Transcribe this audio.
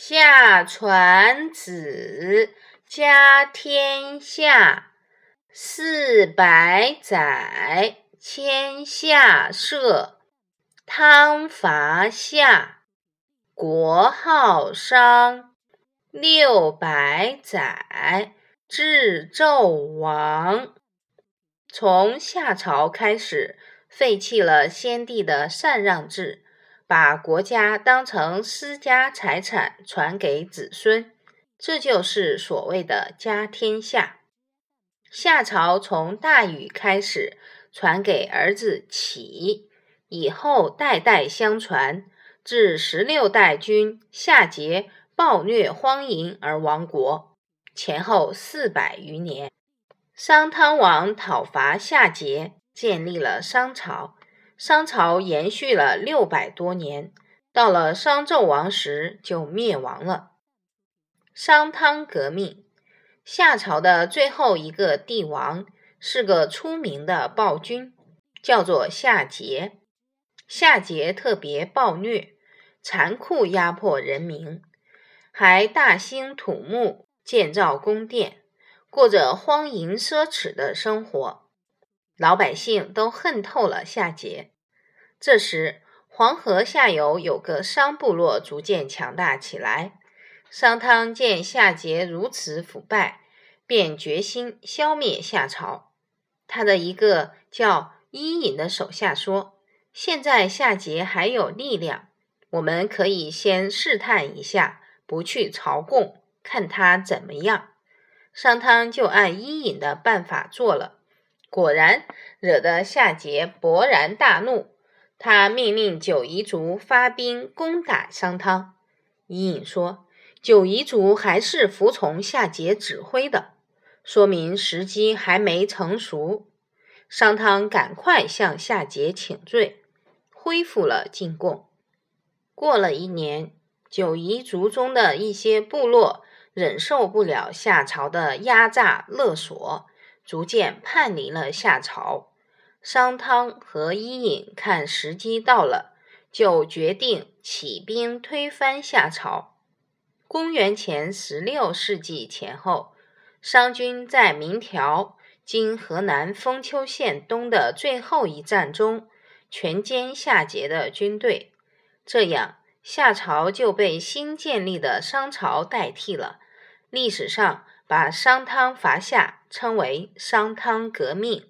夏传子，家天下，四百载，迁下社，汤伐夏，国号商。六百载，至纣王。从夏朝开始，废弃了先帝的禅让制。把国家当成私家财产传给子孙，这就是所谓的家天下。夏朝从大禹开始传给儿子启，以后代代相传，至十六代君夏桀暴虐荒淫而亡国，前后四百余年。商汤王讨伐夏桀，建立了商朝。商朝延续了六百多年，到了商纣王时就灭亡了。商汤革命，夏朝的最后一个帝王是个出名的暴君，叫做夏桀。夏桀特别暴虐，残酷压迫人民，还大兴土木，建造宫殿，过着荒淫奢侈的生活。老百姓都恨透了夏桀。这时，黄河下游有个商部落逐渐强大起来。商汤见夏桀如此腐败，便决心消灭夏朝。他的一个叫伊尹的手下说：“现在夏桀还有力量，我们可以先试探一下，不去朝贡，看他怎么样。”商汤就按伊尹的办法做了。果然惹得夏桀勃然大怒，他命令九夷族发兵攻打商汤。伊尹说：“九夷族还是服从夏桀指挥的，说明时机还没成熟。”商汤赶快向夏桀请罪，恢复了进贡。过了一年，九夷族中的一些部落忍受不了夏朝的压榨勒索。逐渐叛离了夏朝，商汤和伊尹看时机到了，就决定起兵推翻夏朝。公元前十六世纪前后，商军在明条（今河南封丘县东）的最后一战中，全歼夏桀的军队，这样夏朝就被新建立的商朝代替了。历史上。把商汤伐夏称为商汤革命。